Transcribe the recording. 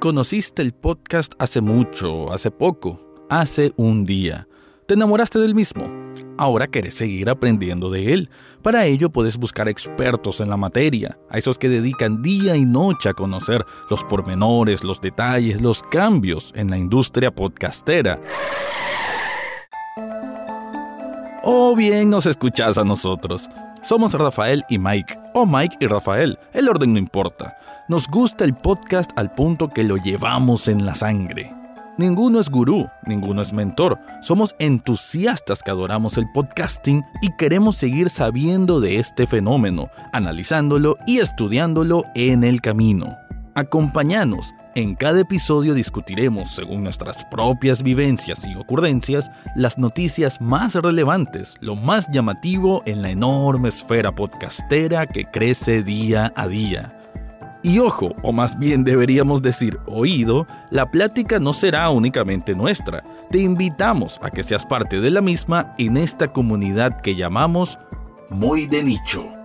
Conociste el podcast hace mucho, hace poco, hace un día. Te enamoraste del mismo. Ahora querés seguir aprendiendo de él. Para ello puedes buscar expertos en la materia, a esos que dedican día y noche a conocer los pormenores, los detalles, los cambios en la industria podcastera. O bien nos escuchás a nosotros. Somos Rafael y Mike, o Mike y Rafael, el orden no importa. Nos gusta el podcast al punto que lo llevamos en la sangre. Ninguno es gurú, ninguno es mentor. Somos entusiastas que adoramos el podcasting y queremos seguir sabiendo de este fenómeno, analizándolo y estudiándolo en el camino. Acompáñanos. En cada episodio discutiremos, según nuestras propias vivencias y ocurrencias, las noticias más relevantes, lo más llamativo en la enorme esfera podcastera que crece día a día. Y ojo, o más bien deberíamos decir oído, la plática no será únicamente nuestra. Te invitamos a que seas parte de la misma en esta comunidad que llamamos Muy de Nicho.